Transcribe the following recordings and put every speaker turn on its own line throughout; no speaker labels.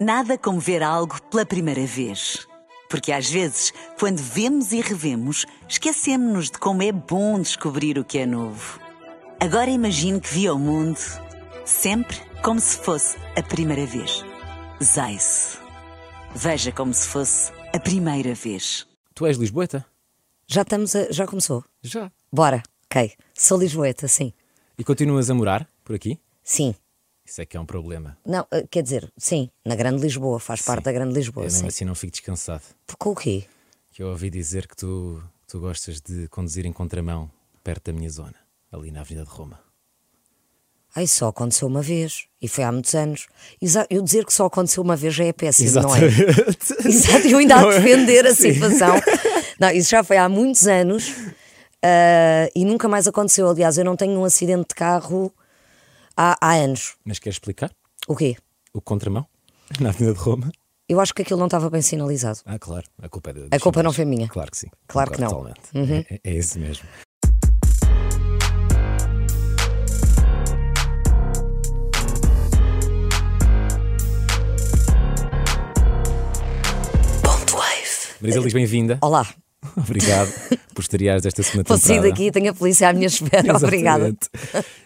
Nada como ver algo pela primeira vez. Porque às vezes, quando vemos e revemos, esquecemos-nos de como é bom descobrir o que é novo. Agora imagine que viu o mundo sempre como se fosse a primeira vez. Zais. Veja como se fosse a primeira vez.
Tu és Lisboeta?
Já estamos a- já começou?
Já.
Bora. Ok. Sou Lisboeta, sim.
E continuas a morar por aqui?
Sim.
Isso é que é um problema.
Não, eh, quer dizer, sim, na Grande Lisboa, faz parte da Grande
Eu
Lisboa,
mesmo
sim.
assim não fico descansado.
Porque o quê?
Que eu ouvi dizer que tu, tu gostas de conduzir em contramão perto da minha zona, ali na Avenida de Roma.
Ai, só aconteceu uma vez. E foi há muitos anos. Eu dizer que só aconteceu uma vez já é péssimo, não é? Exato, eu ainda a
Não é?
defender a
Sim.
situação. Não, isso já foi há muitos anos ah, e nunca mais aconteceu. Aliás, eu não tenho um acidente de carro há, há anos.
Mas queres explicar?
O quê?
O contramão? Na Avenida de Roma?
Eu acho que aquilo não estava bem sinalizado.
Ah, claro. A culpa é da-
A culpa não foi minha.
Claro que sim.
Claro que não. Uhum.
É, é isso mesmo. Marisa Liz, bem-vinda.
Olá,
Obrigado por estreares esta segunda
vou sair
temporada.
daqui e tenho a polícia à minha espera. Obrigada.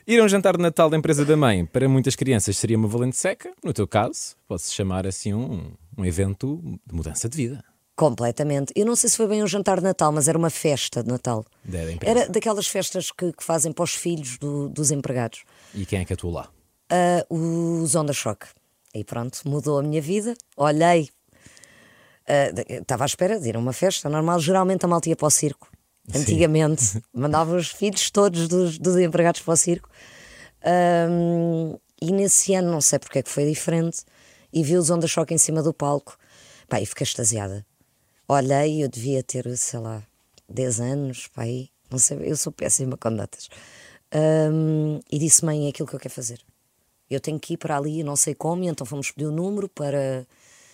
Ir a um jantar de Natal da empresa da mãe para muitas crianças seria uma valente seca. No teu caso, pode-se chamar assim um, um evento de mudança de vida.
Completamente. Eu não sei se foi bem um jantar de Natal, mas era uma festa de Natal.
Da.
Era daquelas festas que, que fazem para os filhos do- dos empregados.
E quem é que atuou lá?
Ah, os Onda Choque. E pronto, mudou a minha vida. Olhei. Ah, de- Estava à espera de ir a uma festa normal. Geralmente a malta ia para o circo. Antigamente mandava os filhos todos dos, dos empregados para o circo. Ahm, e nesse ano, não sei porque é que foi diferente, e vi os Onda Choque em cima do palco. Pá, e fiquei extasiada. Olhei, eu devia ter, sei lá, 10 anos, pá, aí, não sei, eu sou péssima com datas. Ahm, e disse, mãe, é aquilo que eu quero fazer. Eu tenho que ir para ali, não sei como, então fomos pedir o número para,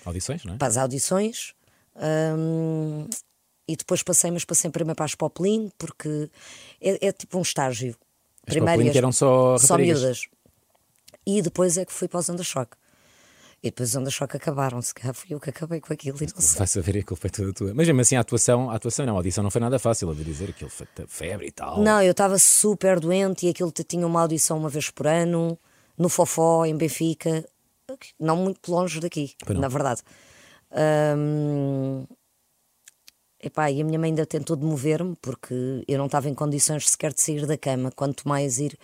Audições, não é?
para as audições. Ahm, e depois passei, mas passei primeiro para as Poplin, porque é, é tipo um estágio.
As que eram só
só miúdas. E depois é que fui para os Onda Choque. E depois os Onda Choque acabaram, se calhar fui eu que acabei com aquilo e não sei.
Vai saber aquilo foi toda tua. Mas mesmo assim, a atuação, a atuação não, a audição não foi nada fácil, a dizer aquilo foi febre e tal.
Não, eu estava super doente e aquilo tinha uma audição uma vez por ano, no Fofó, em Benfica, não muito longe daqui, na verdade. Ahm, epá, e a minha mãe ainda tentou demover-me porque eu não estava em condições sequer de sair da cama, quanto mais ir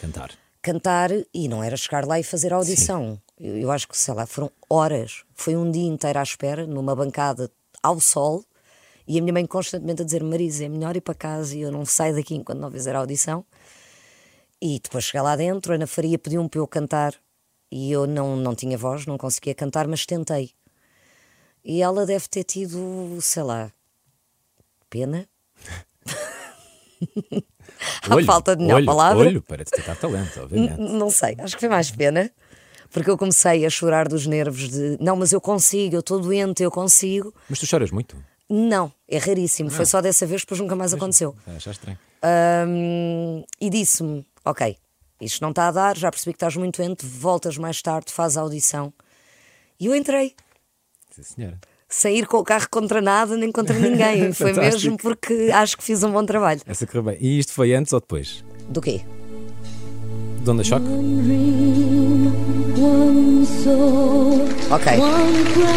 Cantar.
cantar e não era chegar lá e fazer a audição. Eu, eu acho que, sei lá, foram horas. Foi um dia inteiro à espera, numa bancada ao sol, e a minha mãe constantemente a dizer: Marisa, é melhor ir para casa e eu não saio daqui enquanto não fizer a audição. E depois cheguei lá dentro, a Ana Faria pediu-me para eu cantar e eu não, não tinha voz, não conseguia cantar, mas tentei. E ela deve ter tido, sei lá, pena. à falta de melhor
olho,
palavra.
Olho para detectar talento, obviamente.
N- Não sei, acho que foi mais pena. Porque eu comecei a chorar dos nervos de não, mas eu consigo, eu estou doente, eu consigo.
Mas tu choras muito?
Não, é raríssimo. Foi só dessa vez, depois nunca mais aconteceu.
Ah, já estranho.
Ahm, e disse-me: Ok, isto não está a dar, já percebi que estás muito doente, voltas mais tarde, faz a audição. E eu entrei,
Sim, senhora.
sem ir com o carro contra nada nem contra ninguém. Foi mesmo porque acho que fiz um bom trabalho.
Essa correu bem. E isto foi antes ou depois?
Do quê?
De Onda Choque?
Ok.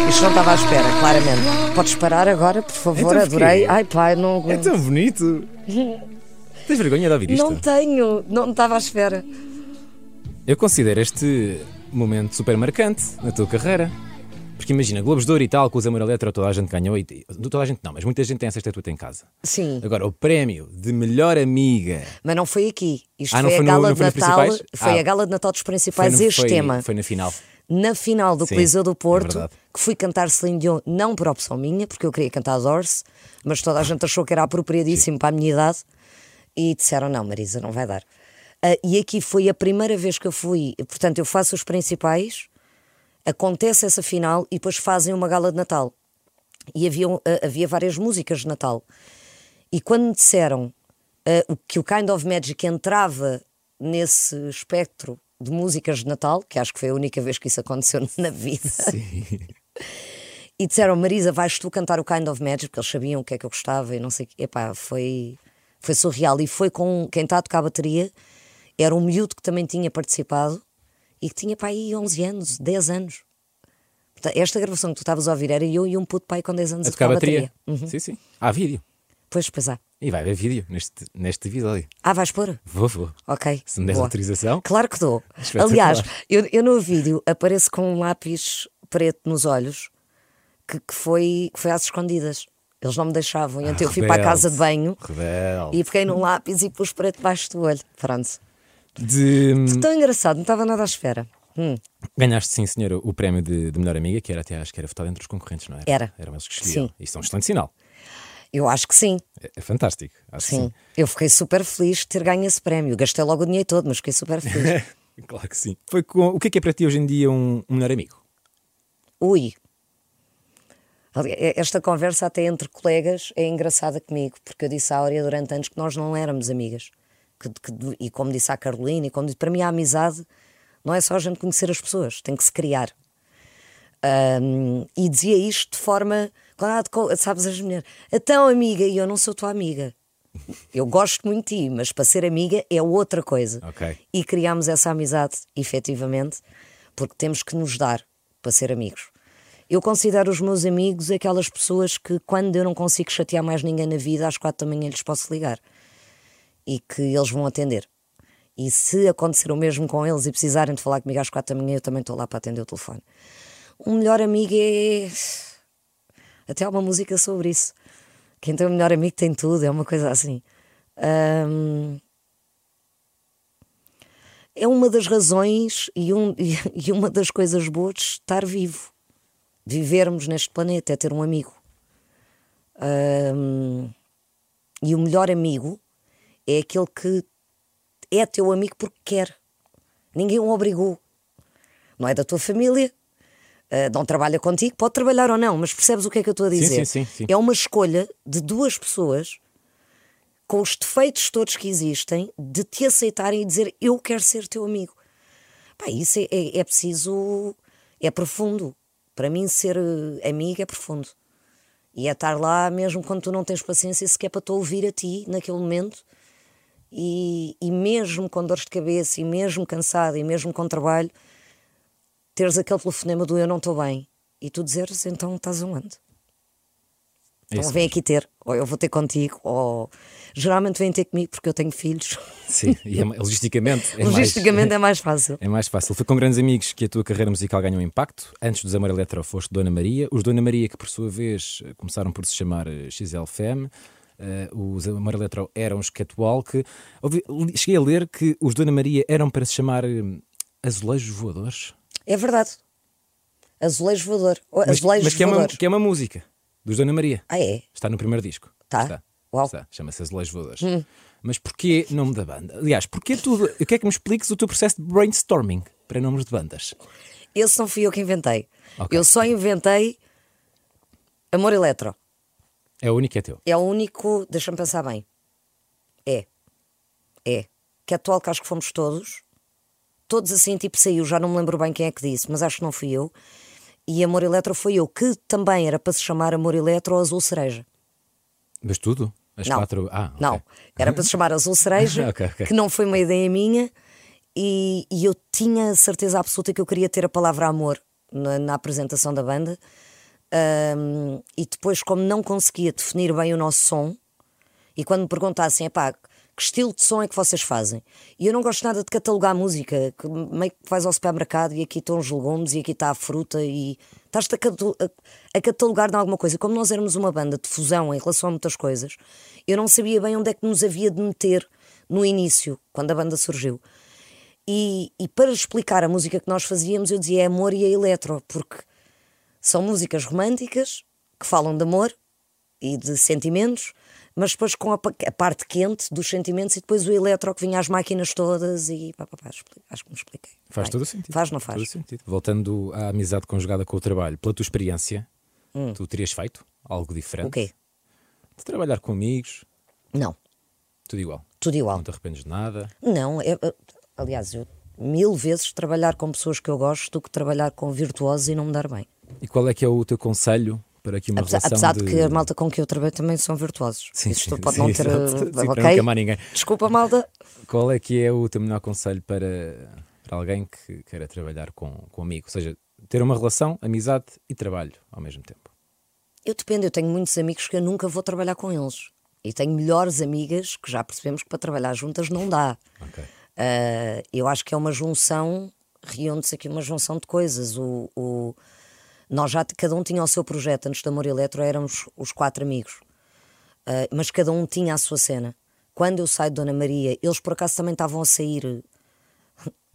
Isto não estava à espera, claramente. Podes parar agora, por favor?
Então,
Adorei. Ai, pai, não
É tão bonito. Tens vergonha de ouvir isto?
Não tenho, não estava à espera.
Eu considero este momento super marcante na tua carreira. Porque imagina, Globos de Ouro e tal, com os Amor Eletro, toda a gente ganhou. E, toda a gente não, mas muita gente tem essa estatueta em casa.
Sim,
Agora, o prémio de melhor amiga.
mas não foi aqui. Isto
Ah, não
foi, a
no-
gala de Natal. Foi
Ah.
a gala de Natal dos principais,
no-
este
foi-
tema.
foi na final.
Na final do
Sim,
Coliseu do
é
Porto,
verdade.
que fui cantar Celine Dion, não por opção minha, porque eu queria cantar Doors, mas toda a gente achou que era apropriadíssimo para a minha idade e disseram: não, Marisa, não vai dar. Ah, e aqui foi a primeira vez que eu fui, portanto, eu faço os principais, acontece essa final e depois fazem uma gala de Natal. E havia, havia várias músicas de Natal. E quando me disseram o- que o Kind of Magic entrava nesse espectro de músicas de Natal, que acho que foi a única vez que isso aconteceu na vida.
Sim.
E disseram, Marisa, vais tu cantar o Kind of Magic, porque eles sabiam o que é que eu gostava e não sei o quê. Epá, foi, foi surreal. E foi com quem está a tocar a bateria, era um miúdo que também tinha participado e que tinha para aí 11 anos, 10 anos. Portanto, esta gravação que tu estavas a ouvir era eu e um puto pai com 10 anos
A
a,
tocar
tocar
a bateria.
Uhum.
Sim, sim. Há vídeo.
Pois, pois há.
E vai haver vídeo neste, neste episódio.
Ah, vais pôr?
Vou, vou.
Ok.
Se me des
boa.
autorização.
Claro que dou. Aliás, eu, eu no vídeo apareço com um lápis preto nos olhos que, que foi, que foi às escondidas. Eles não me deixavam. E então eu fui para a
rebelde.
casa de banho
Rebelde.
e peguei num lápis e pus preto debaixo do olho. Pronto.
De...
Tão engraçado, não estava nada à espera. Hum,
Ganhaste, sim, senhor, o prémio de, de melhor amiga, que era até acho que era votado entre os concorrentes, não era?
Era.
Eram eles que escolhiam.
Sim.
Isso é um excelente sinal.
eu acho que sim.
É, é fantástico. Acho que
Sim. Eu fiquei super feliz de ter ganho esse prémio. Gastei logo o dinheiro todo, mas fiquei super feliz.
claro que sim. Foi com... O que é que é para ti hoje em dia um, um melhor amigo?
Ui. Esta conversa até entre colegas é engraçada comigo, porque eu disse à Áurea durante anos que nós não éramos amigas. Que- que- e como disse à Carolina, e como disse, para mim a amizade não é só a gente conhecer as pessoas, tem que se criar. Ahm, e dizia isto de forma, co- sabes, as mulheres, então amiga, e eu não sou tua amiga. Eu gosto muito de ti, mas para ser amiga é outra coisa.
Ok.
E criámos essa amizade, efetivamente, porque temos que nos dar para ser amigos. Eu considero os meus amigos aquelas pessoas que, quando eu não consigo chatear mais ninguém na vida, às quatro da manhã lhes posso ligar e que eles vão atender. E se acontecer o mesmo com eles e precisarem de falar comigo às quatro da manhã, eu também estou lá para atender o telefone. Um melhor amigo é. Até há uma música sobre isso. Quem tem um melhor amigo tem tudo, é uma coisa assim. É uma das razões e, um- e uma das coisas boas de estar vivo. Vivermos neste planeta é ter um amigo. Ahm, e o melhor amigo é aquele que é teu amigo porque quer. Ninguém o obrigou. Não é da tua família, ah, não trabalha contigo, pode trabalhar ou não, mas percebes o que é que eu estou a dizer?
sim, sim, sim.
É uma escolha de duas pessoas com os defeitos todos que existem de te aceitarem e dizer eu quero ser teu amigo. Pá, isso é, é, é preciso, é profundo. Para mim, ser eh, amigo é profundo. E é estar lá mesmo quando tu não tens paciência sequer para te ouvir a ti naquele momento. E, e mesmo com dores de cabeça, e mesmo cansado, e mesmo com trabalho, teres aquele telefonema do eu não estou bem. E tu dizeres, então estás aonde? Então
isso
vem aqui ter, ou eu vou ter contigo, ou geralmente vêm ter comigo porque eu tenho filhos.
Sim, e é, logisticamente é mais-
Logisticamente é mais fácil.
É mais fácil. Foi com grandes amigos que a tua carreira musical ganhou impacto. Antes dos Amor Eletro foste Dona Maria. Os Dona Maria, que por sua vez eh, começaram por se chamar eh, XLFM. Eh, os Amor Eletro eram os Catwalk. Ouvi- cheguei a ler que os Dona Maria eram para se chamar Azulejos Voadores.
É verdade. Azulejo voador.
Mas,
Azulejos
mas que, é uma, que é uma música dos Dona Maria.
Ah, é?
Está no primeiro disco.
Tá.
Está.
Uau. Hum.
Está. Chama-se Azulejos Voadores. Mas porquê nome da banda? Aliás, porquê tu. Eu quero que me expliques o teu processo de brainstorming para nomes de bandas.
Esse não fui eu que inventei.
Ok.
Eu só inventei Amor Eletro.
É o único que é teu.
É o único. Deixa-me pensar bem. É. É. Que atual que acho que fomos todos. Todos assim, tipo, saiu. Já não me lembro bem quem é que disse, mas acho que não fui eu. E Amor Eletro foi eu, que também era para se chamar Amor Eletro ou Azul Cereja.
Mas tudo? As
Não.
quatro. Ah, ok.
Não, era para se chamar Azul Cereja,
Ok, ok.
que não foi uma ideia minha, e, e eu tinha certeza absoluta que eu queria ter a palavra amor na, na apresentação da banda. Ahm, e depois, como não conseguia definir bem o nosso som, e quando me perguntassem, epá, que estilo de som é que vocês fazem? E eu não gosto nada de catalogar música, que meio que vais ao supermercado e aqui estão os legumes e aqui está a fruta e estás-te a, catalogar de alguma coisa. Como nós éramos uma banda de fusão em relação a muitas coisas, eu não sabia bem onde é que nos havia de meter no início, quando a banda surgiu. E, e para explicar a música que nós fazíamos, eu dizia é amor e é eletro, porque são músicas românticas que falam de amor e de sentimentos, mas depois com a, a parte quente dos sentimentos e depois o eletro que vinha às máquinas todas e pá, pá, pá, acho que me expliquei.
Faz todo o sentido.
Faz, não faz?
Todo. Voltando à amizade conjugada com o trabalho, pela tua experiência, tu terias feito algo diferente?
Hum. O quê?
De trabalhar com amigos,
Não,
tudo igual.
tudo igual.
Não te arrependes de nada.
Não, é- aliás, eu, mil vezes trabalhar com pessoas que eu gosto do que trabalhar com virtuosos e não me dar bem.
E qual é que é o teu conselho para que uma
apesar,
relação
apesar
de...
que a malta com que eu trabalho também são virtuosos.
Sim,
Isto
sim,
pode
sim,
não ter.
Sim, para
ok?
não ninguém.
Desculpa, malta.
Qual é que é o teu melhor conselho para, para alguém que queira trabalhar com, com amigo? Ou seja, ter uma relação, amizade e trabalho ao mesmo tempo.
Eu dependo, eu tenho muitos amigos que eu nunca vou trabalhar com eles. E tenho melhores amigas que já percebemos que para trabalhar juntas não dá.
Ok.
Uh, eu acho que é uma junção, reúne-se aqui uma junção de coisas. O, o- nós já, cada um tinha o seu projeto. Antes do Amor Eletro éramos os quatro amigos. Uh, mas cada um tinha a sua cena. Quando eu saio de Dona Maria, eles por acaso também estavam a sair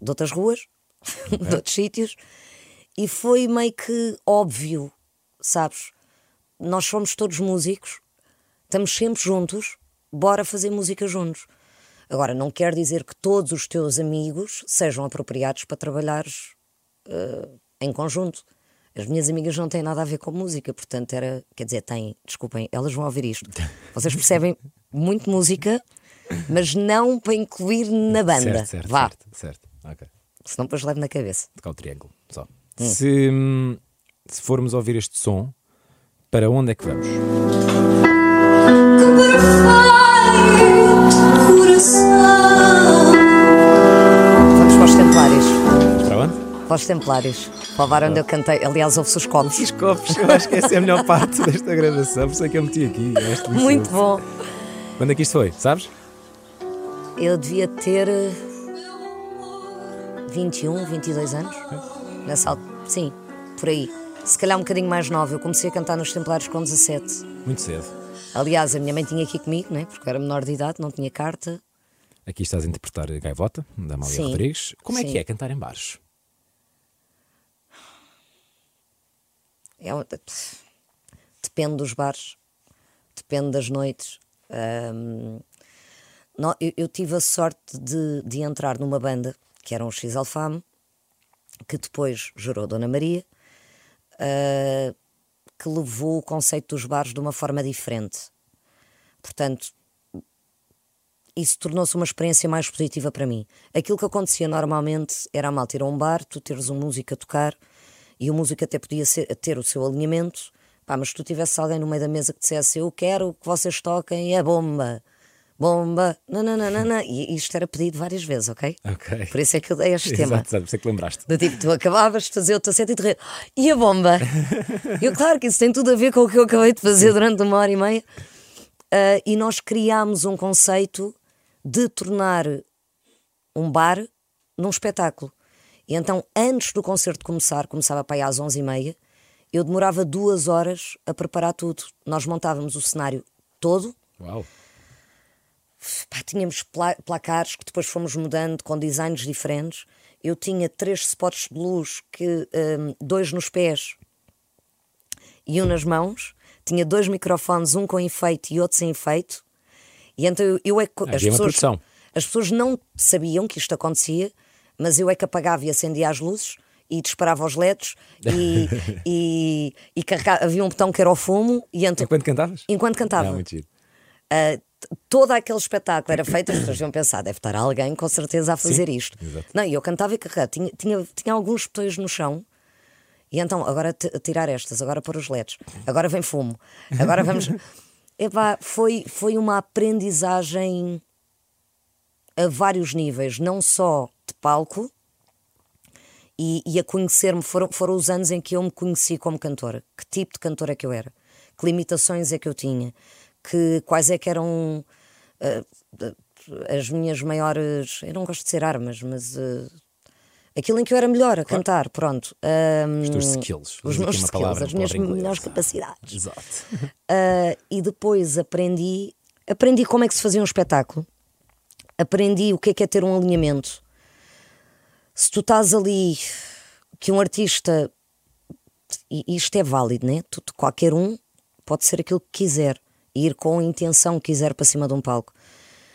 de outras ruas, de outros sítios, e foi meio que óbvio, sabes? Nós somos todos músicos, estamos sempre juntos, bora fazer música juntos. Agora, não quer dizer que todos os teus amigos sejam apropriados para trabalhares eh, em conjunto. As minhas amigas não têm nada a ver com música, portanto, era. Quer dizer, têm, desculpem, elas vão ouvir isto. Vocês percebem muito música, mas não para incluir na banda.
Certo, certo,
Vá,
certo, certo. Ok.
senão depois levo na cabeça.
De o triângulo, só.
Hum.
Se, se formos ouvir este som, para onde é que vamos?
Vamos para os Templários.
Para onde?
Para os Templários. Bar onde eu cantei. Aliás, ouve-se os copos.
Os copos, eu acho que essa é a melhor parte desta gravação, por isso é que eu meti aqui. delicioso.
Muito bom.
Quando é que isto foi, sabes?
Eu devia ter eh, 21, 22 anos. Nessa altura. Sim, por aí. Se calhar um bocadinho mais nova. Eu comecei a cantar nos Templários com 17.
Muito cedo.
Aliás, a minha mãe tinha aqui comigo, né? porque eu era menor de idade, não tinha carta.
Aqui estás a interpretar Gaivota, da Amália. Rodrigues. Como é
Sim.
que é cantar em bares?
É um- Depende dos bares, depende das noites. Ahm, nó- eu, eu tive a sorte de, de entrar numa banda que era um X Alfame, que depois gerou Dona Maria, ah, que levou o conceito dos bares de uma forma diferente. Portanto, isso tornou-se uma experiência mais positiva para mim. Aquilo que acontecia normalmente era ir a um bar, tu teres um músico a tocar e o músico até podia ser- ter o seu alinhamento, pá, mas se tu tivesse alguém no meio da mesa que dissesse eu quero que vocês toquem a bomba, bomba, nananana, e isto era pedido várias vezes, ok?
Ok.
Por isso é que eu dei este tema.
Exato, por isso é que lembraste.
Do tipo, tu acabavas de fazer o teu set e de e a bomba? eu, claro que isso tem tudo a ver com o que eu acabei de fazer durante uma hora e meia. Ah, e nós criámos um conceito de tornar um bar num espetáculo. E então, antes do concerto começar, começava para aí às 11h30, eu demorava duas horas a preparar tudo. Nós montávamos o cenário todo,
Uau.
Pá, tínhamos pla- placares que depois fomos mudando com designs diferentes. Eu tinha três spots de luz, que, hum, dois nos pés e um nas mãos. Tinha dois microfones, um com efeito e outro sem efeito. E então eu, eu é que. Pessoas, as pessoas não sabiam que isto acontecia, mas eu é que apagava e acendia as luzes e disparava os LEDs e, e, e carregava- havia um botão que era o fumo e então,
Enquanto cantavas?
enquanto cantava.
Não, giro.
Uh, todo aquele espetáculo era feito, as pessoas iam pensar, deve estar alguém com certeza a fazer
Sim,
isto.
exato.
Não, e eu cantava e carregava, tinha, tinha, tinha alguns botões no chão. E então, agora tirar estas, agora pôr os LEDs, agora vem fumo, agora vamos. Epá, foi, foi uma aprendizagem a vários níveis, não só de palco e, e a conhecer-me. Foram, foram os anos em que eu me conheci como cantora. Que tipo de cantora é que eu era? Que limitações é que eu tinha? Que, quais é que eram ah, as minhas maiores. Eu não gosto de ser armas, mas. ah, aquilo em que eu era melhor a cantar, pronto. Ahm,
Os teus skills.
Os meus skills,
palavra,
as minhas melhores capacidades.
Exato.
Uh, e depois aprendi aprendi como é que se fazia um espetáculo aprendi o que é que é ter um alinhamento se tu estás ali que um artista e isto é válido, né? Tu, tu- qualquer um pode ser aquilo que quiser ir com a intenção que quiser para cima de um palco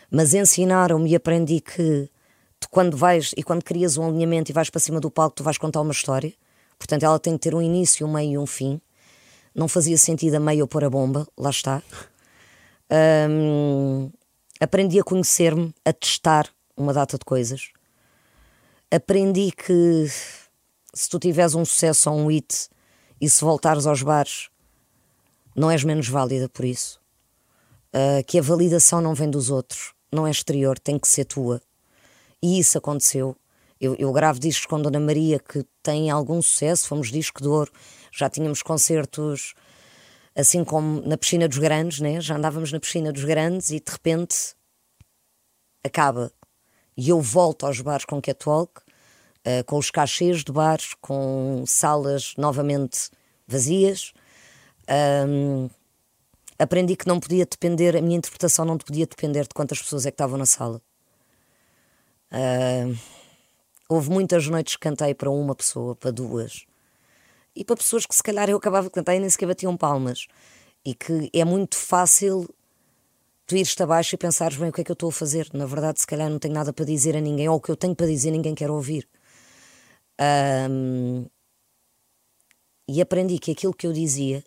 mas ensinaram-me e aprendi que tu quando vais e quando crias um alinhamento e vais para cima do palco tu vais contar uma história portanto ela tem que ter um início, um meio e um fim não fazia sentido a meio pôr a bomba, lá está. Hum, aprendi a conhecer-me, a testar uma data de coisas. Aprendi que se tu tiveres um sucesso ou um hit e se voltares aos bares, não és menos válida por isso. Uh, que a validação não vem dos outros, não é exterior, tem que ser tua. E isso aconteceu. Eu, eu gravo discos com Dona Maria que tem algum sucesso, fomos disco de ouro, já tínhamos concertos assim como na piscina dos grandes, né? já andávamos na piscina dos grandes e de repente acaba. E eu volto aos bares com Catwalk, uh, com os cachês de bares, com salas novamente vazias. Um, aprendi que não podia depender, a minha interpretação não podia depender de quantas pessoas é que estavam na sala. Uh, houve muitas noites que cantei para uma pessoa, para duas, e para pessoas que se calhar eu acabava de cantar e nem sequer batiam palmas. E que é muito fácil tu ires-te abaixo e pensares bem o que é que eu estou a fazer. Na verdade, se calhar não tenho nada para dizer a ninguém, ou o que eu tenho para dizer ninguém quer ouvir. Um, e aprendi que aquilo que eu dizia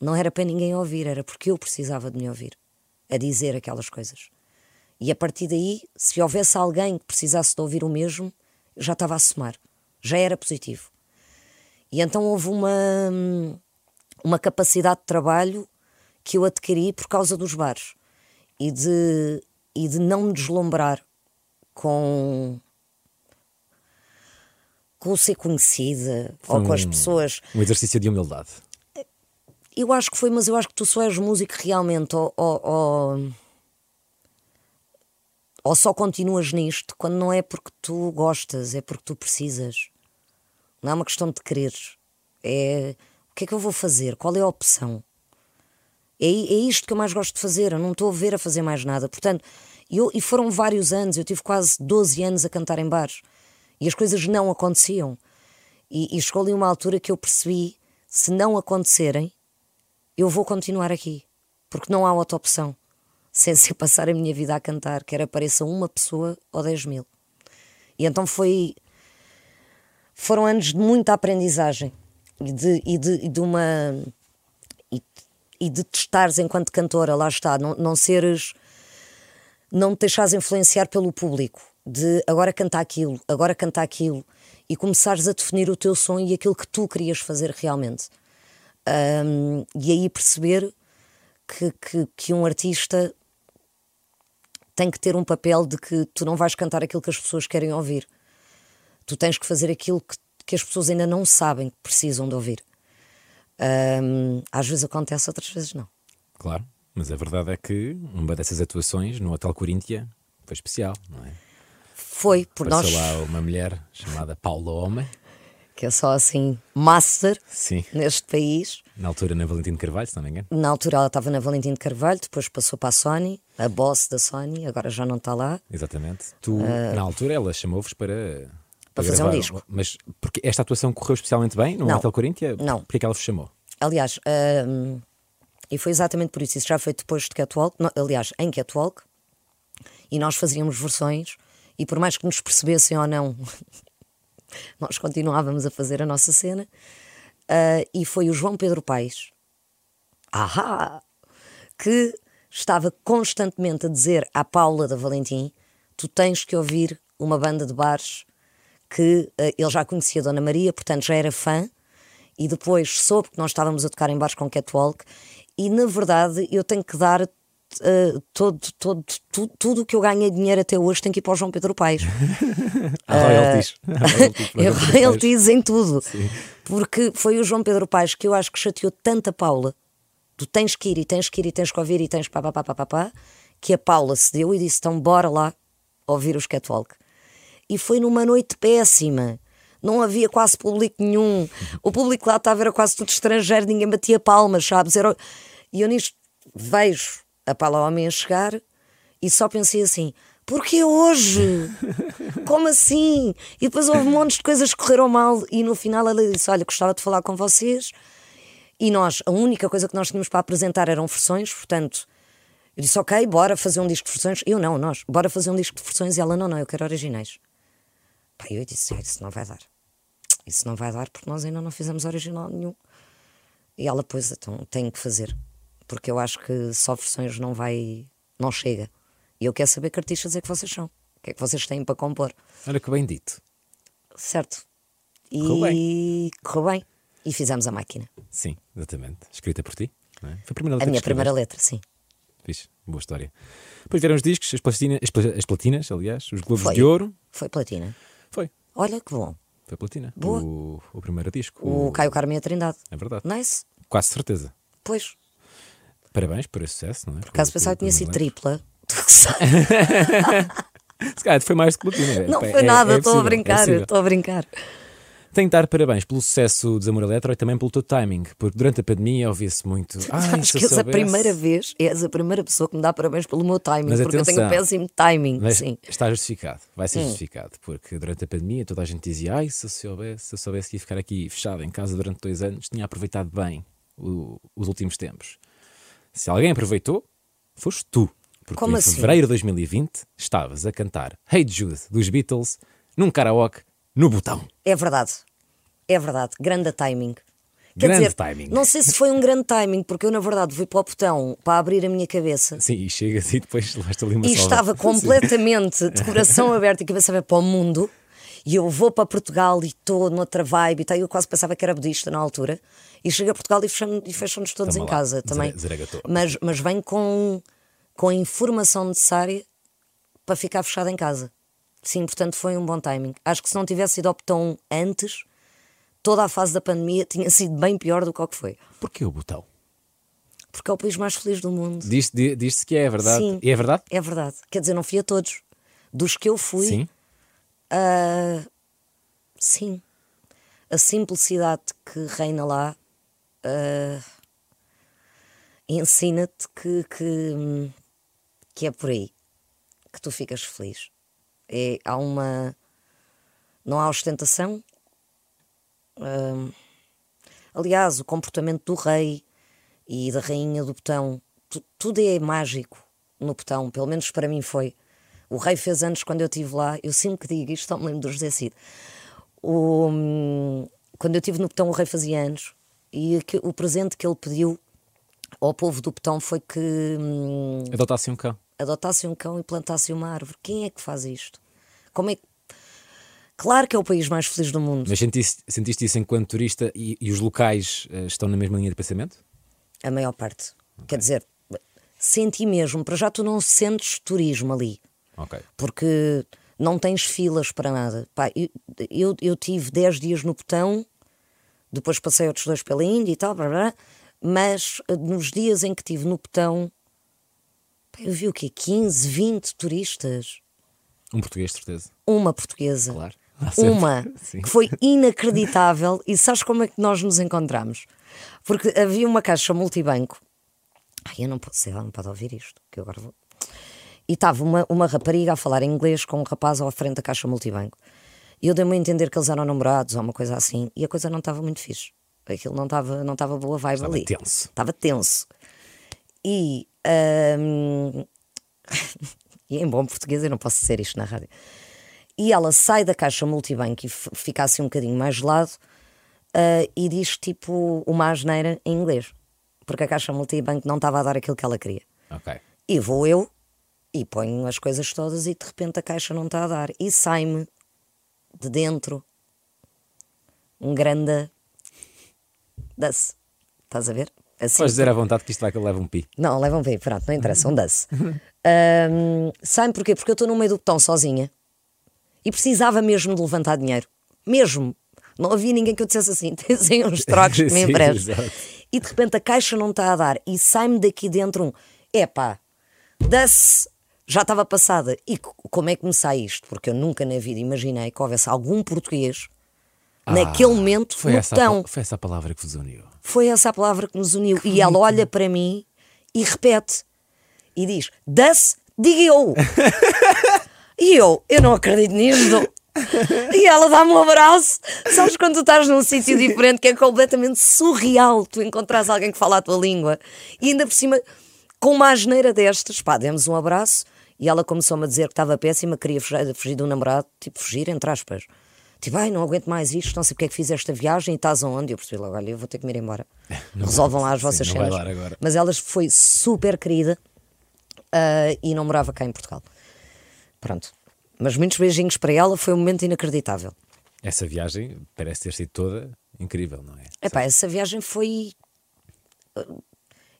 não era para ninguém ouvir, era porque eu precisava de me ouvir a dizer aquelas coisas. E a partir daí, se houvesse alguém que precisasse de ouvir o mesmo, já estava a somar, já era positivo. E então houve uma, uma capacidade de trabalho que eu adquiri por causa dos bares e de, e de não me deslumbrar com com o ser conhecida foi ou com as pessoas.
Um exercício de humildade.
Eu acho que foi, mas eu acho que tu só és músico realmente, ou, ou, ou, ou só continuas nisto quando não é porque tu gostas, é porque tu precisas. Não é uma questão de querer. É o que é que eu vou fazer? Qual é a opção? É, é isto que eu mais gosto de fazer. Eu não estou a ver a fazer mais nada. Portanto, eu, e foram vários anos. Eu tive quase 12 anos a cantar em bares e as coisas não aconteciam. E, e chegou ali uma altura que eu percebi: se não acontecerem, eu vou continuar aqui, porque não há outra opção. Sem se passar a minha vida a cantar, quer apareça uma pessoa ou 10 mil. E então foi. Foram anos de muita aprendizagem e de, e de, e de uma. E, de testares enquanto cantora, lá está, não, não seres. Não te deixares influenciar pelo público, de agora cantar aquilo, agora cantar aquilo, e começares a definir o teu sonho e aquilo que tu querias fazer realmente. Um, e aí perceber que, que, que um artista tem que ter um papel de que tu não vais cantar aquilo que as pessoas querem ouvir. Tu tens que fazer aquilo que, que as pessoas ainda não sabem que precisam de ouvir. Um, às vezes acontece, outras vezes não.
Claro, mas a verdade é que uma dessas atuações no Hotel Coríntia foi especial, não é?
Foi, por
Passou
nós.
lá uma mulher chamada Paula Homem.
Que é só assim, master
Sim.
neste país.
Na altura na Valentim de Carvalho, se não me engano.
Na altura ela estava na Valentim de Carvalho, depois passou para a Sony, a boss da Sony, agora já não está lá.
Exatamente. Tu, na altura, ela chamou-vos para.
Para fazer um disco.
Mas porque esta atuação correu especialmente bem no
Não.
Hotel Coríntia?
Não.
Porque é que ela vos chamou?
Aliás, hum, e foi exatamente por isso. Isso já foi depois de Catwalk, aliás, em Catwalk, e nós fazíamos versões, e por mais que nos percebessem ou não, nós continuávamos a fazer a nossa cena. Ah, e foi o João Pedro Paes, ahá, que estava constantemente a dizer à Paula da Valentim: tu tens que ouvir uma banda de bares que eh, ele já conhecia a Dona Maria, portanto já era fã, e depois soube que nós estávamos a tocar em bares com Catwalk, e na verdade eu tenho que dar eh, todo, todo, tu- tudo o que eu ganhei dinheiro até hoje tem que ir para o João Pedro Paes.
A royalties. A royalties Paes.
royalties em tudo. Porque foi o João Pedro Paes que eu acho que chateou tanto a Paula. Tu tens que ir e tens que ir e tens que ouvir e tens pá pá pá pá pá, pá que a Paula se deu e disse: então bora lá ouvir os Catwalk. E foi numa noite péssima. Não havia quase público nenhum. O público lá estava era quase tudo estrangeiro, ninguém batia palmas, sabes? Era... E eu nisto vejo a Paula Homem a chegar e só pensei assim: porquê hoje? Como assim? E depois houve montes de coisas que correram mal e no final ela disse: Olha, gostava de falar com vocês. E nós, a única coisa que nós tínhamos para apresentar eram versões, portanto, eu disse: Ok, bora fazer um disco de versões. Eu não, nós, bora fazer um disco de versões. E ela: Não, não, eu quero originais. Pá, eu disse: "Ah, Isso não vai dar. Isso não vai dar porque nós ainda não fizemos original nenhum. E ela, pois, então tenho que fazer. Porque eu acho que só versões não vai. não chega. E eu quero saber que artistas é que vocês são. O que é que vocês têm para compor?
Olha que bem dito.
certo. E
Correu
correu bem. E fizemos a máquina.
Sim, exatamente. Escrita por ti. é? Foi a primeira
A
letra
minha
que
primeira letra, sim.
Fixe, boa história. Depois vieram os discos, as platinas, as, pla- as platinas aliás, os Globos
Foi.
de Ouro.
Foi platina.
Foi,
Olha que bom.
foi platina.
Boa.
O, o primeiro disco.
O Caio Carmen e a Trindade.
É verdade.
Nice.
Quase certeza.
Pois.
Parabéns por esse sucesso, não é?
Por acaso pensava que tinha sido tripla. Tu que sabes.
Se calhar foi mais de platina.
Não
É-
foi
é-
nada,
é
estou a
é
brincar,
possível.
estou a brincar.
Tenho de dar parabéns pelo sucesso do Desamor Eletro e também pelo teu timing, porque durante a pandemia ouvi-se muito.
Acho que és a
soubesse."
primeira vez, és a primeira pessoa que me dá parabéns pelo meu timing,
Mas
porque eu tenho
atenção.
péssimo timing.
Mas
Sim. Hum.
está justificado, vai ser justificado, porque durante a pandemia toda a gente dizia: Ai, se eu soubesse, se eu soubesse que ia ficar aqui fechado em casa durante dois anos, tinha aproveitado bem o- os últimos tempos. Se alguém aproveitou, foste tu. Porque
Como
em
assim?
fevereiro de 2020 estavas a cantar Hey Jude dos Beatles num karaoke no botão.
É verdade. É verdade. Grande timing. Quer
Grande
dizer,
timing.
não sei se foi um grande timing, porque eu, na verdade, fui para o botão para abrir a minha cabeça
Sim, e chegas e depois levaste ali uma
e
salva.
estava
Sim.
completamente de coração aberto e cabeça aberta para o mundo. E eu vou para Portugal e estou noutra vibe e tal. Eu quase pensava que era budista na altura. E chego a Portugal e fecham- e fecham-nos todos
Toma
em
lá,
casa também. Mas, mas vem com, com a informação necessária para ficar fechado em casa. Sim, portanto foi um bom timing. Acho que se não tivesse ido ao botão antes, toda a fase da pandemia tinha sido bem pior do que o que foi.
Porquê o botão?
Porque é o país mais feliz do mundo.
Diz- di- Diz-se que é verdade.
Sim.
E é verdade?
É verdade. Quer dizer, não fui a todos. Dos que eu fui,
Sim.
ah, sim. A simplicidade que reina lá ah, ensina-te que, que, que é por aí que tu ficas feliz. É, há uma. Não há ostentação. Aliás, o comportamento do rei e da rainha do botão, tu- tudo é mágico no botão, pelo menos para mim foi. O rei fez anos quando eu estive lá, eu sempre que digo isto, só me lembro do José Cid. O, hum, quando eu estive no botão, o rei fazia anos e o presente que ele pediu ao povo do botão foi que hum,
Adotasse um cão.
Adotasse um cão e plantasse uma árvore. Quem é que faz isto? Como é que. Claro que é o país mais feliz do mundo.
Mas sentiste, sentiste isso enquanto turista e, e os locais eh, estão na mesma linha de pensamento?
A maior parte. Quer dizer, senti mesmo. Para já tu não sentes turismo ali.
Ok.
Porque não tens filas para nada. Pá, eu, eu, eu tive 10 dias no botão, depois passei outros dois pela Índia e tal, blá, blá, mas eh, nos dias em que estive no botão, eu vi o quê? 15, 20 turistas.
Um português, certeza.
Uma portuguesa.
Claro.
Uma
Sim.
que foi inacreditável. E sabes como é que nós nos encontramos? Porque havia uma caixa multibanco. Ai, eu não posso ela não pode ouvir isto, que eu agora vou. E estava uma, uma rapariga a falar inglês com um rapaz à frente da caixa multibanco. E eu dei-me a entender que eles eram namorados ou uma coisa assim. E a coisa não estava muito fixe. Aquilo não estava não estava boa vibe
Estava
ali.
tenso.
Estava tenso. E, hum, e em bom português eu não posso dizer isto na rádio. E ela sai da caixa multibanco e fica assim um bocadinho mais gelado ah, e diz tipo uma asneira em inglês. Porque a caixa multibanco não estava a dar aquilo que ela queria.
Ok.
E vou eu e ponho as coisas todas e de repente a caixa não está a dar. E sai-me de dentro um grande doce. Estás a ver? Assim,
Podes dizer à vontade que isto vai que leva um pi.
não, levam bem, pronto, não interessa, um doce. um, Sabe porquê? Porque eu estou no meio do botão sozinha e precisava mesmo de levantar dinheiro. Mesmo. Não havia ninguém que eu dissesse assim: tens aí uns trocos que me emprestes. E de repente a caixa não está a dar e sai-me daqui dentro um: epá, dá-se. Já estava passada. E co- como é que me sai isto? Porque eu nunca na vida imaginei que houvesse algum português naquele momento
Ah, Foi
no
essa,
botão.
foi essa a palavra que vos uniu.
Foi essa a palavra que nos uniu. E ela olha para mim e repete. E diz: Das, diga eu. e eu, eu não acredito nisto. E ela dá-me um abraço. Sabes quando tu estás num sítio diferente que é completamente surreal tu encontras alguém que fala a tua língua e ainda por cima com uma asneira destas, pá, demos um abraço e ela começou-me a dizer que estava péssima, queria fugir, fugir do namorado, tipo fugir, entre aspas. Tipo, ai, não aguento mais isto, não sei porque é que fiz esta viagem e estás aonde? Eu percebi logo, olha, eu vou ter que me ir embora. Resolvam lá as
sim,
vossas
não vai
cenas. Mas ela foi super querida ah, e não morava cá em Portugal. Pronto. Mas muitos beijinhos para ela, foi um momento inacreditável.
Essa viagem parece ter sido toda incrível, não é?
Epá, essa viagem foi.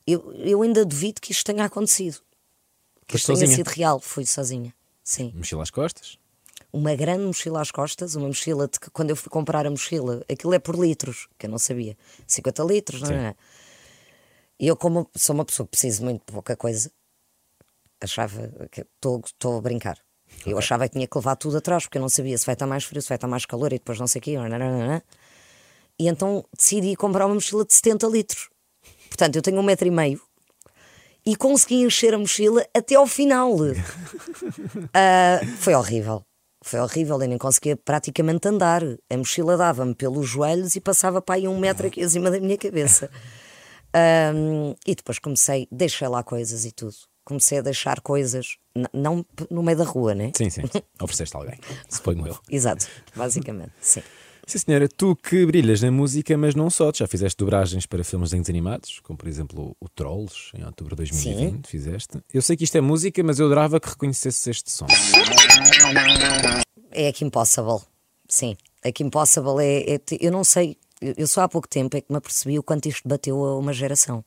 Eu, eu ainda duvido que isto tenha acontecido. Que isto tenha
sozinha?
sido real. Fui sozinha. Sim.
Mochila às costas?
Uma grande mochila às costas, uma mochila de que quando eu fui comprar a mochila, aquilo é por litros, que eu não sabia. 50 litros, não
Sim.
é? E eu, como sou uma pessoa que preciso de muito pouca coisa, achava que estou a brincar. Eu achava que tinha que levar tudo atrás, porque eu não sabia se vai estar mais frio, se vai estar mais calor e depois não sei o quê. nananana. E então decidi comprar uma mochila de 70 litros. Portanto, eu tenho um metro e meio e consegui encher a mochila até ao final. Ah, foi horrível. Foi horrível, eu nem conseguia praticamente andar. A mochila dava-me pelos joelhos e passava para aí um metro aqui acima da minha cabeça. Ahm, e depois comecei, deixei lá coisas e tudo. Comecei a deixar coisas, não no meio da rua, né?
Sim, sim. Ofereceste a alguém, suponho eu.
Exato, basicamente, sim.
Sim, senhora, tu que brilhas na música, mas não só, tu já fizeste dobragens para filmes de desenhos animados, como por exemplo o Trolls, em outubro de 2020, fizeste. Eu sei que isto é música, mas eu adorava que reconhecesses este som.
É a Kim Possible, sim. A Kim Possible é, é- Eu não sei, eu só há pouco tempo é que me apercebi o quanto isto bateu a uma geração.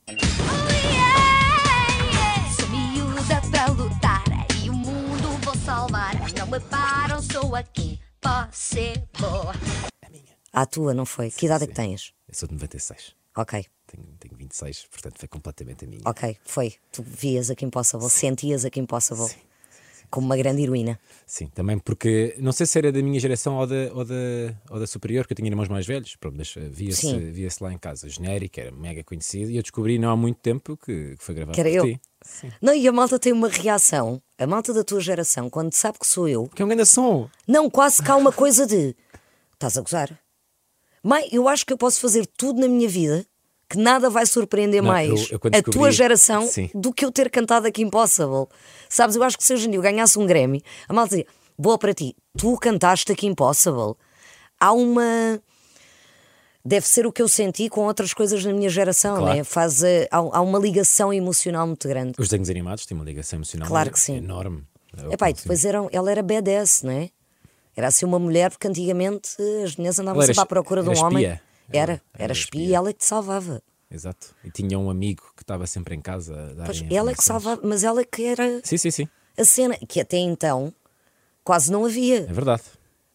Sou miúda pra lutar e o mundo vou salvar. Não me param, aqui, possible.
À tua, não foi? Que idade é que tens?
Eu sou de 96,
Ok,
tenho, tenho 26, portanto foi completamente a minha.
ok, foi. Tu vias a Kim Possible, sentias a Kim Possible como uma grande heroína.
Sim, também porque não sei se era da minha geração ou da, ou da, ou da superior, que eu tinha irmãos mais velhos, pronto, mas eh, via-se
Sim.
via lá em casa, genérico, era mega conhecido, e eu descobri não há muito tempo que, que foi gravado
Que era
por
eu.
ti.
Não, e a malta tem uma reação, a malta da tua geração, quando sabe que sou eu,
Que é um grande som!
não, quase cá uma coisa de estás a gozar. Mãe, eu acho que eu posso fazer tudo na minha vida que nada vai surpreender
Não,
mais
eu- eu
a
descobri-
tua geração
Sim.
do que eu ter cantado aqui Impossible. Sabes, eu acho que se hoje em dia eu ganhasse um Grammy, a malta dizia: boa para ti, tu cantaste aqui Impossible. Há uma. Deve ser o que eu senti com outras coisas na minha geração,
Claro.
né? Faz, eh, há, há uma ligação emocional muito grande.
Os desenhos animados têm uma ligação emocional
Claro que sim.
enorme. É
Epá, e depois eram, ela era badass, não é? Era assim uma mulher, porque antigamente as mulheres andavam
era
sempre à procura de um
era
homem. Era,
Era-
era,
era
espia,
espia.
e ela é que te salvava.
Exato. E tinha um amigo que estava sempre em casa a
Pois, ela é que salvava, mas ela é que era
Sim, sim, sim.
a cena, que até então quase não havia.
É verdade.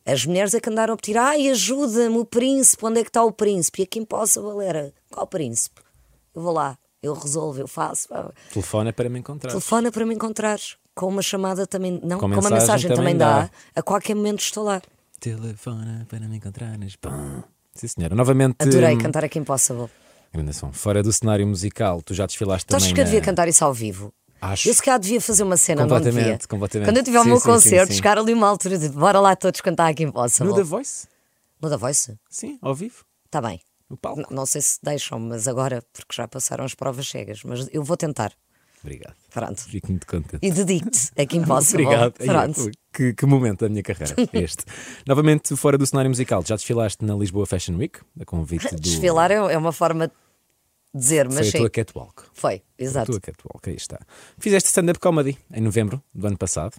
As mulheres é que andaram a pedir, ai, ajuda-me, o príncipe, onde é que está o príncipe? E aqui em Poça Valera, qual príncipe? Eu vou lá, eu resolvo, eu faço.
Telefona para me encontrar.
Telefona para me encontrares. Com uma chamada também, não,
Com
com, uma
mensagem
mensagem
também
também dá.
dá.
A qualquer momento estou lá.
Telefona para me encontrares. Pum. Sim, senhora. Novamente.
Adorei
hum,
cantar aqui em Impossible.
Grande som. Fora do cenário musical, tu já desfilaste
Tu achas
também.
que eu devia cantar isso ao vivo?
Acho.
Eu se calhar devia fazer uma cena, não
Completamente,
devia.
completamente.
Quando eu tiver o
Sim,
meu
sim,
concerto,
sim.
chegar ali uma altura de bora lá todos cantar aqui em Impossible.
No The Voice?
No The Voice?
Sim, ao vivo.
Está bem.
No palco.
N- Não sei se deixam, mas agora, porque já passaram as provas cegas, mas eu vou tentar.
Obrigado.
Pronto.
Fico muito contente.
E dedico-te aqui em Impossible.
Obrigado.
Pronto.
que, que momento da minha carreira este. Novamente, fora do cenário musical, já desfilaste na Lisboa Fashion Week, a convite do.
Desfilar é, é uma forma de dizer, mas
Foi a
sim.
tua catwalk.
Foi,
A
exato.
tua catwalk, aí está. Fizeste stand-up comedy em novembro do ano passado,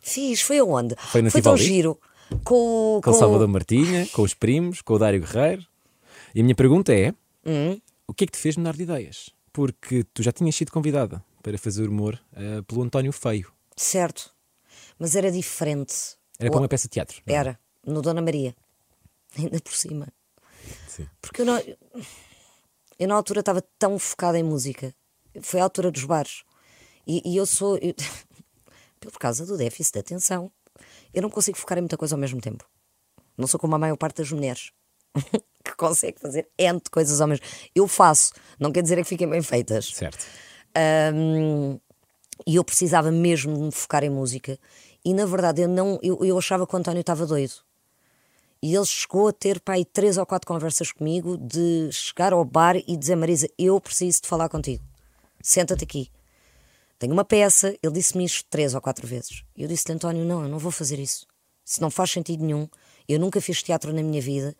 Fiz, foi aonde?
Foi no
tão
Tivoli?
giro. Com,
com o Salvador Martinha, com os primos, com o Dário Guerreiro. E a minha pergunta é:
Hum?
o que é que te fez mudar de ideias? Porque tu já tinhas sido convidada para fazer humor eh, pelo António Feio.
Certo. Mas era diferente.
Era para uma peça de teatro. é?
Era, no Dona Maria. Ainda por cima.
Sim.
Porque eu, não, eu na altura estava tão focada em música. Foi a altura dos bares. E, e eu sou. eu- por causa do déficit de atenção, eu não consigo focar em muita coisa ao mesmo tempo. Não sou como a maior parte das mulheres. que consegue fazer N de coisas ao mesmo Eu faço, não quer dizer que fiquem bem feitas.
Certo.
Ahm, e eu precisava mesmo de me focar em música. E na verdade eu não eu, eu achava que o António estava doido. E ele chegou a ter pai três ou quatro conversas comigo de chegar ao bar e dizer Marisa, eu preciso de falar contigo. Senta-te aqui. Tenho uma peça, ele disse-me isto três ou quatro vezes. Eu disse-lhe, António, não, eu não vou fazer isso. Se não faz sentido nenhum, eu nunca fiz teatro na minha vida.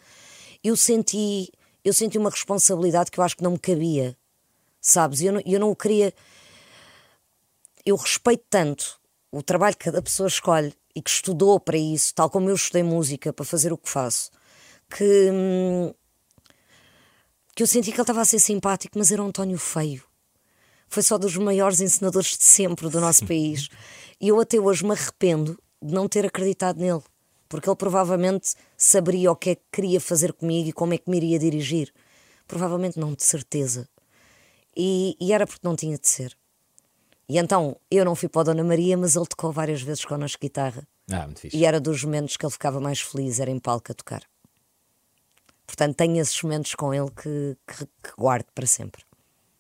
Eu senti, eu senti uma responsabilidade que eu acho que não me cabia. Sabes? Eu não, eu não o queria. Eu respeito tanto o trabalho que cada pessoa escolhe e que estudou para isso, tal como eu estudei música para fazer o que faço. que, hum, que eu senti que ele estava a ser simpático, mas era um António feio. Foi só dos maiores ensinadores de sempre do nosso país. E eu até hoje me arrependo de não ter acreditado nele, porque ele provavelmente saberia o que é que queria fazer comigo e como é que me iria dirigir. Provavelmente não, de certeza. E, e era porque não tinha de ser. E então eu não fui para a Dona Maria, mas ele tocou várias vezes connosco guitarra.
Ah, muito fixe.
E era dos momentos que ele ficava mais feliz, era em palco a tocar. Portanto, tenho esses momentos com ele que, que, que guardo para sempre.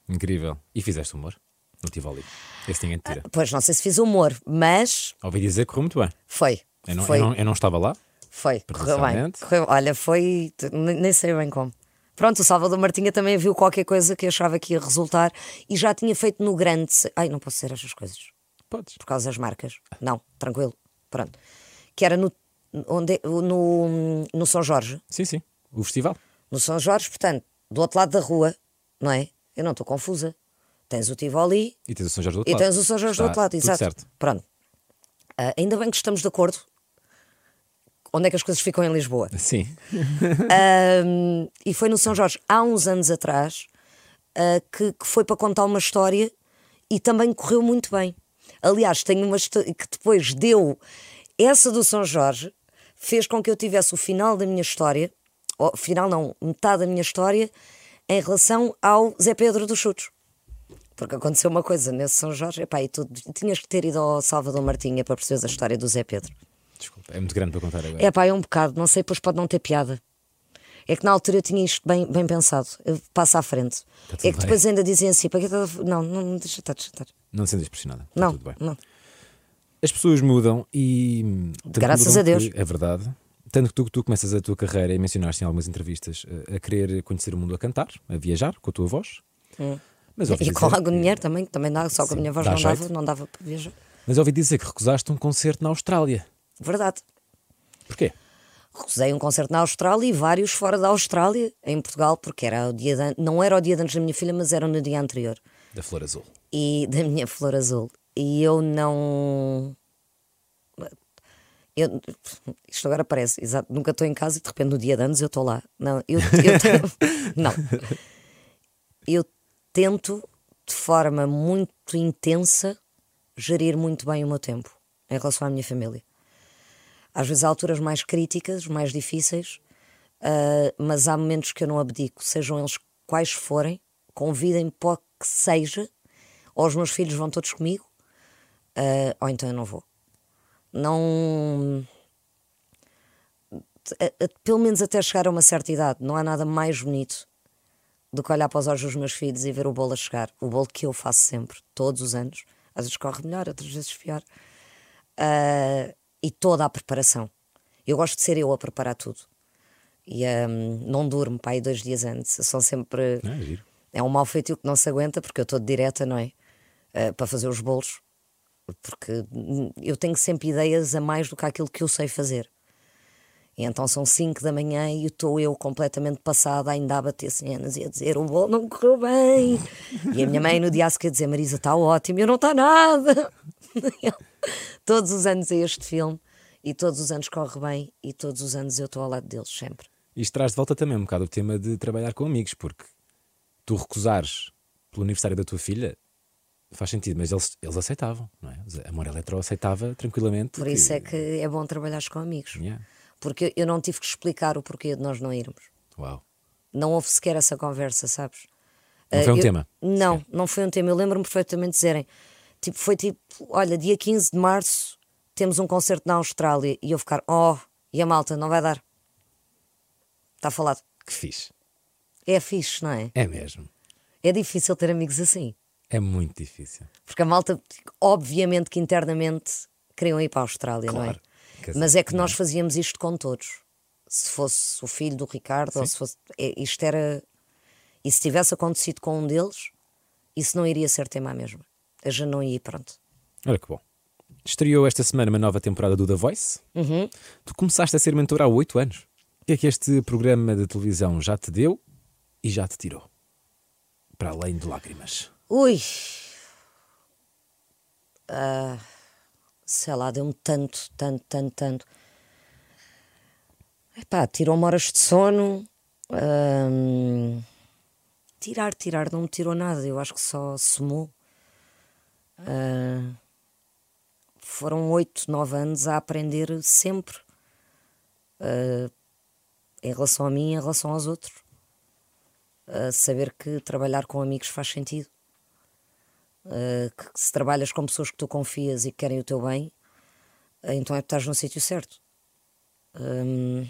Incrível. E fizeste humor? No Tivoli. Esse tinha de tira.
Pois não sei se fiz humor, mas
Ouvi dizer que correu muito bem.
foi.
Eu não,
foi,
eu não, eu não estava lá.
foi. Correu bem. Correu- olha, foi. nem sei bem como. Pronto, o Salvador Martinha também viu qualquer coisa que achava que ia resultar e já tinha feito no grande. Ai, não posso dizer estas coisas.
Podes.
por causa das marcas. Não, tranquilo. Pronto. Que era no, onde, no, no São Jorge.
Sim, sim. O festival.
No São Jorge, portanto, do outro lado da rua, não é? Eu não estou confusa. Tens o Tivoli
E tens o São Jorge do outro
e
lado.
tens o São Jorge
Está
do outro lado, exato.
certo.
Pronto. Ah, ainda bem que estamos de acordo. Onde é que as coisas ficam em Lisboa?
Sim.
Ahm, e foi no São Jorge há uns anos atrás ah, que, que foi para contar uma história e também correu muito bem. Aliás, tenho uma história que depois deu essa do São Jorge, fez com que eu tivesse o final da minha história, ou final não, metade da minha história, em relação ao Zé Pedro dos Chutos. Porque aconteceu uma coisa nesse São Jorge, epá, e tu tinhas que ter ido ao Salvador Martinha para perceberes a história do Zé Pedro.
Desculpa, é muito grande para contar agora.
É pá, é um bocado, não sei, pois pode não ter piada. É que na altura eu tinha isto bem, bem pensado. Eu passo à frente.
Tá
é que
bem.
depois ainda dizem assim: para que estás a- Não, não, deixa estar, deixa estar.
Não te sentes pressionada.
Não,
tudo bem.
não.
As pessoas mudam e.
Graças
mudam
a Deus.
é verdade. Tanto que tu, tu começas a tua carreira e mencionaste em algumas entrevistas eh, a querer conhecer o mundo a cantar, a viajar com a tua voz. Mas
Hum. E com algum dinheiro também, que também dá, só com a minha voz não
jeito.
dava, não dava para viajar.
Mas ouvi dizer que recusaste um concerto na Austrália.
Verdade.
Porquê?
Recusei um concerto na Austrália e vários fora da Austrália, em Portugal, porque era o dia de não era o dia de anos da minha filha, mas era no dia anterior.
Da Flor Azul.
e da minha flor azul. E eu não. Eu, isto agora parece, exato, nunca estou em casa e de repente no dia de anos eu estou lá. Não, eu, eu não. Eu tento de forma muito intensa gerir muito bem o meu tempo em relação à minha família. Às vezes há alturas mais críticas, mais difíceis, ah, mas há momentos que eu não abdico, sejam eles quais forem, convidem-me para que seja, ou os meus filhos vão todos comigo, ah, ou então eu não vou. Não. pelo menos até chegar a uma certa idade, não há nada mais bonito do que olhar para os olhos dos meus filhos e ver o bolo a chegar. O bolo que eu faço sempre, todos os anos. Às vezes corre melhor, outras vezes pior. Ah, e toda a preparação. Eu gosto de ser eu a preparar tudo. E ahm, não durmo, pai, dois dias antes. São sempre.
Ah, giro.
É um mau feitio que não se aguenta, porque eu estou de direta, não é? Ah, para fazer os bolos. Porque eu tenho sempre ideias a mais do que aquilo que eu sei fazer. E então são 5 da manhã e estou eu completamente passada, ainda a bater cenas e a dizer o bolo não correu bem. E a minha mãe no dia a seguir a dizer Marisa está ótimo, eu não está nada. todos os anos é este filme e todos os anos corre bem e todos os anos eu estou ao lado deles sempre.
Isto traz de volta também um bocado o tema de trabalhar com amigos, porque tu recusares pelo aniversário da tua filha faz sentido, mas eles, eles aceitavam, não é? A Amor Eletro aceitava tranquilamente.
Por isso é que é bom trabalhar com amigos.
Yeah.
Porque eu não tive que explicar o porquê de nós não irmos.
Uau.
Não houve sequer essa conversa, sabes?
Não
Ah,
foi um
eu-
tema?
Não, não foi um tema. Eu lembro-me perfeitamente de dizerem: tipo, foi tipo, olha, dia 15 de março temos um concerto na Austrália e eu ficar, oh, e a malta, não vai dar. Está falado.
Que fixe.
É fixe, não é?
É mesmo.
É difícil ter amigos assim.
É muito difícil.
Porque a malta, obviamente que internamente queriam ir para a Austrália, não é?
Claro. Dizer,
Mas é que nós fazíamos isto com todos. Se fosse o filho do Ricardo, ou se fosse. é, isto era. E se tivesse acontecido com um deles, isso não iria ser tema à mesma. A gente não ia e pronto.
Olha que bom. Estreou esta semana uma nova temporada do The Voice.
Uhum.
Tu começaste a ser mentor há oito anos. O que é que este programa de televisão já te deu e já te tirou? Para além de lágrimas.
Ui! Ah, sei lá, deu-me tanto, tanto, tanto, tanto. Epá, tirou-me horas de sono. hum, tirar, tirar, não me tirou nada. Eu acho que só somou. Ah, foram oito, nove anos a aprender sempre ah, em relação a mim em relação aos outros. A saber que trabalhar com amigos faz sentido. Que se trabalhas com pessoas que tu confias e que querem o teu bem, então é que estás no sítio certo. Hum,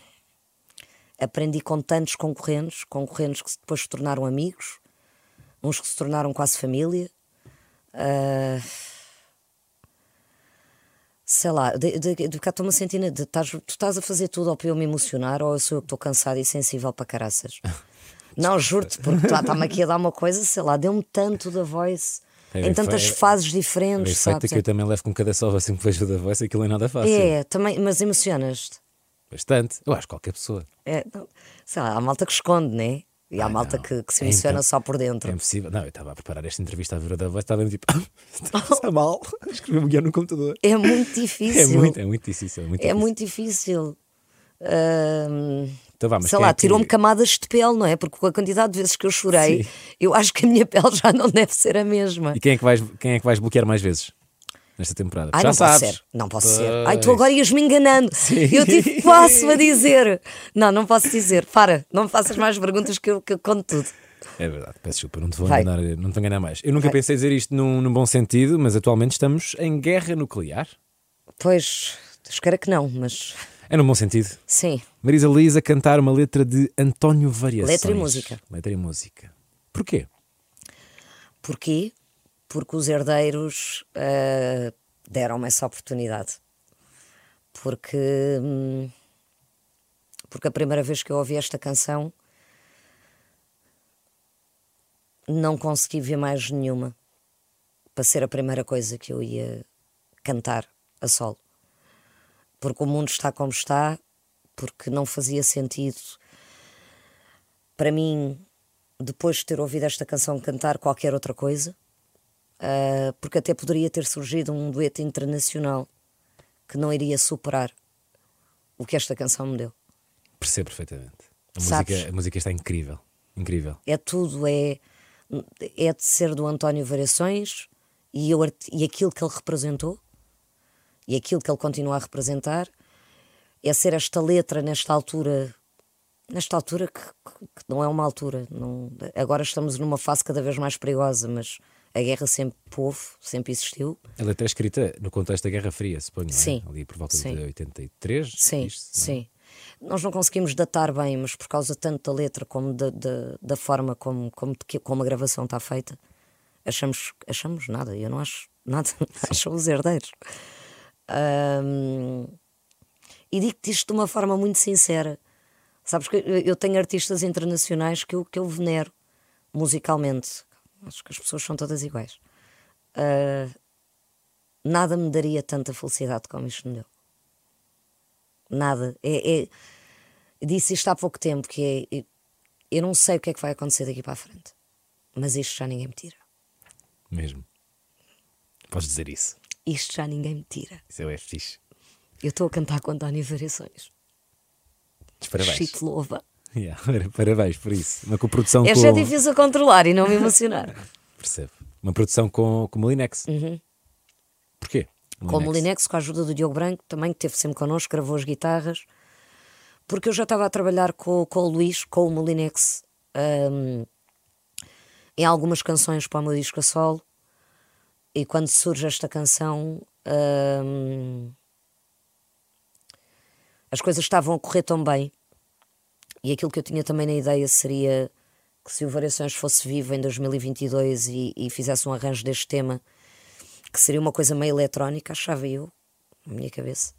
aprendi com tantos concorrentes, concorrentes que depois se tornaram amigos, uns que se tornaram quase família. Ah, sei lá, de, de, de cá estou-me a sentir. De, estás, tu estás a fazer tudo ou para eu me emocionar ou eu sou eu que estou cansada e sensível para caraças? Não, juro-te, porque está-me aqui a dar uma coisa, sei lá, deu-me tanto da voice
É,
em tantas
foi-
fases diferentes,
feito
sabes?
que eu também levo com cada salva assim que vejo da voz, aquilo é nada fácil.
É, também, mas emocionas-te.
Bastante. Eu acho que qualquer pessoa.
É, sei lá, há malta que esconde, né? E há
Ah,
malta
não.
que, que se
É
emociona só por
É
dentro.
impossível. Não, eu estava a preparar esta entrevista à ver da voz, estava tipo, está mal. Escrevi um guião no computador.
É muito difícil.
É muito, é muito difícil. É muito
É
difícil.
muito difícil. Ahm,
Então vá, mas
sei lá,
é que-
tirou-me camadas de pele, não é? Porque com a quantidade de vezes que eu chorei,
Sim.
eu acho que a minha pele já não deve ser a mesma.
E quem é, que vais, quem é que vais bloquear mais vezes nesta temporada?
Ai,
Já
não
sabes.
pode ser. Não posso ser. Ai, tu agora ias-me enganando. Eu tive passo a dizer. Não, não posso dizer. Para, não me faças mais perguntas que eu, que eu conto tudo.
É verdade, peço desculpa, não te vou
Vai.
enganar, não te vou enganar mais. Eu nunca
Vai.
pensei dizer isto num, num bom sentido, mas atualmente estamos em guerra nuclear.
Pois, espero que não, mas
É num bom sentido.
sim.
Marisa Liz a cantar uma letra de António Variações.
Letra e música.
Letra e música. Porquê?
Porquê? Porque os herdeiros ah, deram-me essa oportunidade. Porque, hum, porque a primeira vez que eu ouvi esta canção não consegui ver mais nenhuma para ser a primeira coisa que eu ia cantar a solo. Porque o mundo está como está, porque não fazia sentido para mim depois de ter ouvido esta canção cantar qualquer outra coisa, ah, porque até poderia ter surgido um dueto internacional que não iria superar o que esta canção me deu.
Percebo perfeitamente. A
Sabes?
música, a música está incrível. Incrível.
É tudo, é, é de ser do António Variações e, eu, e aquilo que ele representou e aquilo que ele continua a representar é ser esta letra nesta altura nesta altura que, que- que não é uma altura não, agora estamos numa fase cada vez mais perigosa mas a guerra sempre houve, sempre existiu
A letra é escrita no contexto da Guerra Fria, suponho. é?
Sim.
Ali por volta
Sim.
de 83.
Sim,
isto, não é?
sim. Nós não conseguimos datar bem, mas por causa tanto da letra como da, da, da forma como, como, como a gravação está feita, achamos, achamos nada. Eu não acho nada, acho os herdeiros. Ahm, e digo-te isto de uma forma muito sincera. Sabes que eu eu tenho artistas internacionais que eu, que eu venero musicalmente. Acho que as pessoas são todas iguais. Ah, nada me daria tanta felicidade como isto me deu. Nada. É, é- disse isto há pouco tempo, que é. Eu não sei o que é que vai acontecer daqui para a frente. Mas isto já ninguém me tira.
Mesmo. Podes dizer isso.
Isto já ninguém me tira.
Isso é fixe.
Eu estou a cantar com António Variações.
Parabéns.
Chito louva.
Yeah, parabéns por isso. Uma coprodução
Este
com.
é difícil controlar e não me emocionar.
Percebo. Uma produção com, com o Molinex. Porquê?
com o Molinex, com a ajuda do Diogo Branco, também que esteve sempre connosco, gravou as guitarras. Porque eu já estava a trabalhar com, com o Luís, com o Molinex, hum, em algumas canções para o meu disco a solo. E quando surge esta canção, hum, as coisas estavam a correr tão bem. E aquilo que eu tinha também na ideia seria que se o Variações fosse vivo em 2022 e, e fizesse um arranjo deste tema, que seria uma coisa meio eletrónica, achava eu, na minha cabeça,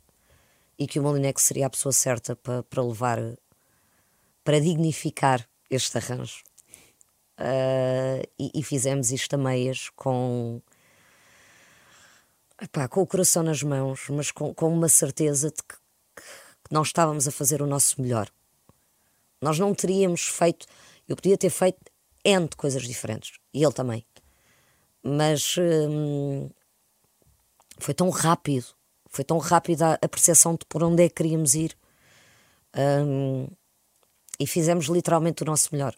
e que o Molinex seria a pessoa certa para, para levar, para dignificar este arranjo. Ah, e, e fizemos isto a meias com, epá, com o coração nas mãos, mas com, com uma certeza de que, que nós estávamos a fazer o nosso melhor. Nós não teríamos feito, eu podia ter feito N de coisas diferentes, e ele também. Mas hum, foi tão rápido, foi tão rápida a, percepção de por onde é que queríamos ir, Hum, e fizemos literalmente o nosso melhor.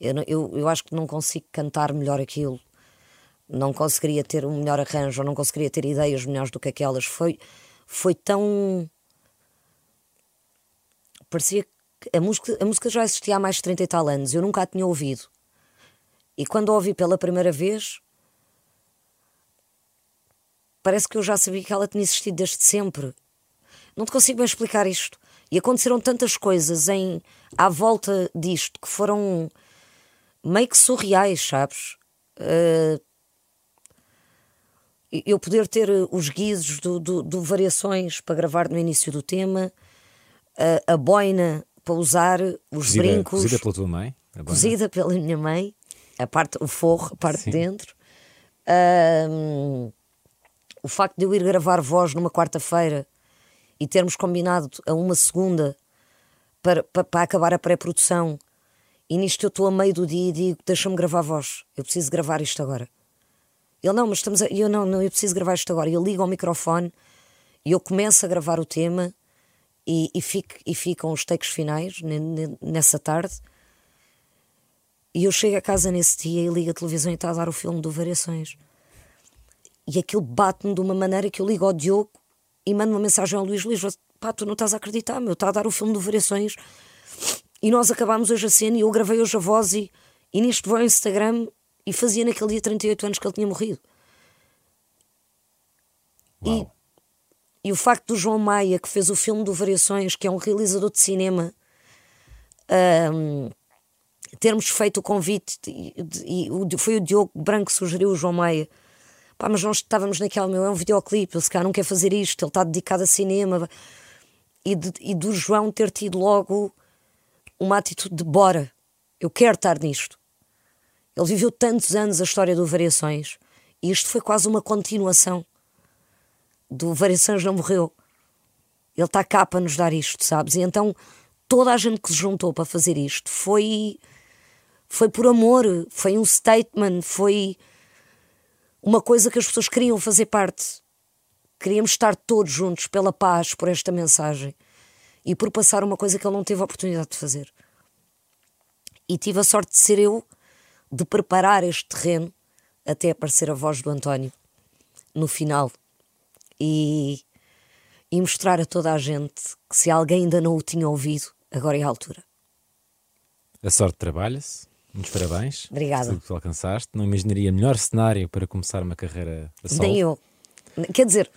Eu, eu, eu acho que não consigo cantar melhor aquilo, não conseguiria ter um melhor arranjo, ou não conseguiria ter ideias melhores do que aquelas. Foi, foi tão. Parecia a música, a música já existia há mais de 30 e tal anos, eu nunca a tinha ouvido. E quando a ouvi pela primeira vez, parece que eu já sabia que ela tinha existido desde sempre. Não te consigo bem explicar isto. E aconteceram tantas coisas em, à volta disto que foram meio que surreais, sabes? Eh, eu poder ter os guizos do, do, do Variações para gravar no início do tema, a, a boina para usar, os
Cozida,
brincos
cozida pela tua mãe.
cozida pela minha mãe, a parte, o forro, a parte
Sim.
de dentro. Ahm, o facto de eu ir gravar voz numa quarta-feira e termos combinado a uma segunda para, para, para acabar a pré-produção, e nisto eu estou a meio do dia e digo: deixa-me gravar voz, eu preciso gravar isto agora. Ele, não, mas estamos a... eu, não, não, eu preciso gravar isto agora. E eu ligo ao microfone e eu começo a gravar o tema e, e, fico, e ficam os takes finais ne- ne- nessa tarde. E eu chego a casa nesse dia e ligo a televisão e está a dar o filme do Variações. E aquilo bate-me de uma maneira que eu ligo ao Diogo e mando uma mensagem ao Luís Luís: pá, tu não estás a acreditar, meu, está a dar o filme do Variações. E nós acabámos hoje a cena e eu gravei hoje a voz e, e nisto vou ao Instagram e fazia naquele dia 38 anos que ele tinha morrido.
Uau.
E o facto do João Maia, que fez o filme do Variações, que é um realizador de cinema, ahm, termos feito o convite, e, foi o Diogo Branco que sugeriu o João Maia. Pá, mas nós estávamos naquela, meu, é um videoclipe, ele se calhar não quer fazer isto, ele está dedicado a cinema. E, de- e do João ter tido logo uma atitude de bora, eu quero estar nisto. Ele viveu tantos anos a história do Variações e isto foi quase uma continuação do Variações não morreu. Ele está cá para nos dar isto, sabes? E então toda a gente que se juntou para fazer isto foi foi por amor, foi um statement, foi uma coisa que as pessoas queriam fazer parte. Queríamos estar todos juntos pela paz, por esta mensagem e por passar uma coisa que ele não teve a oportunidade de fazer. E tive a sorte de ser eu de preparar este terreno até aparecer a voz do António no final e, e mostrar a toda a gente que se alguém ainda não o tinha ouvido, agora é a altura.
A sorte trabalha-se. Muitos parabéns.
Obrigada.
Tudo que tu alcançaste. Não imaginaria melhor cenário para começar uma carreira a.
Nem eu. Quer dizer,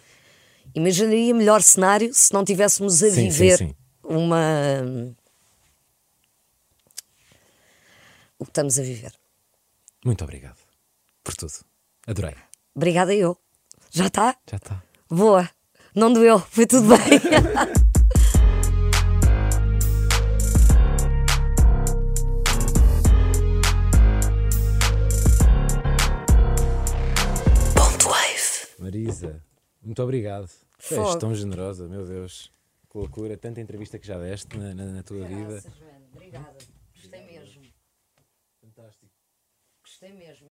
imaginaria melhor cenário se não tivéssemos a
Sim, sim,
viver
sim.
uma. O que estamos a viver.
Muito obrigado por tudo. Adorei.
Obrigada eu. Já está?
Já está.
Boa. Não doeu. Foi tudo bem.
Marisa, muito obrigado. Tu és tão generosa, meu Deus. Que loucura, tanta entrevista que já deste na, na- na tua vida.
Obrigada. Gostei mesmo.
Fantástico.
Gostei mesmo.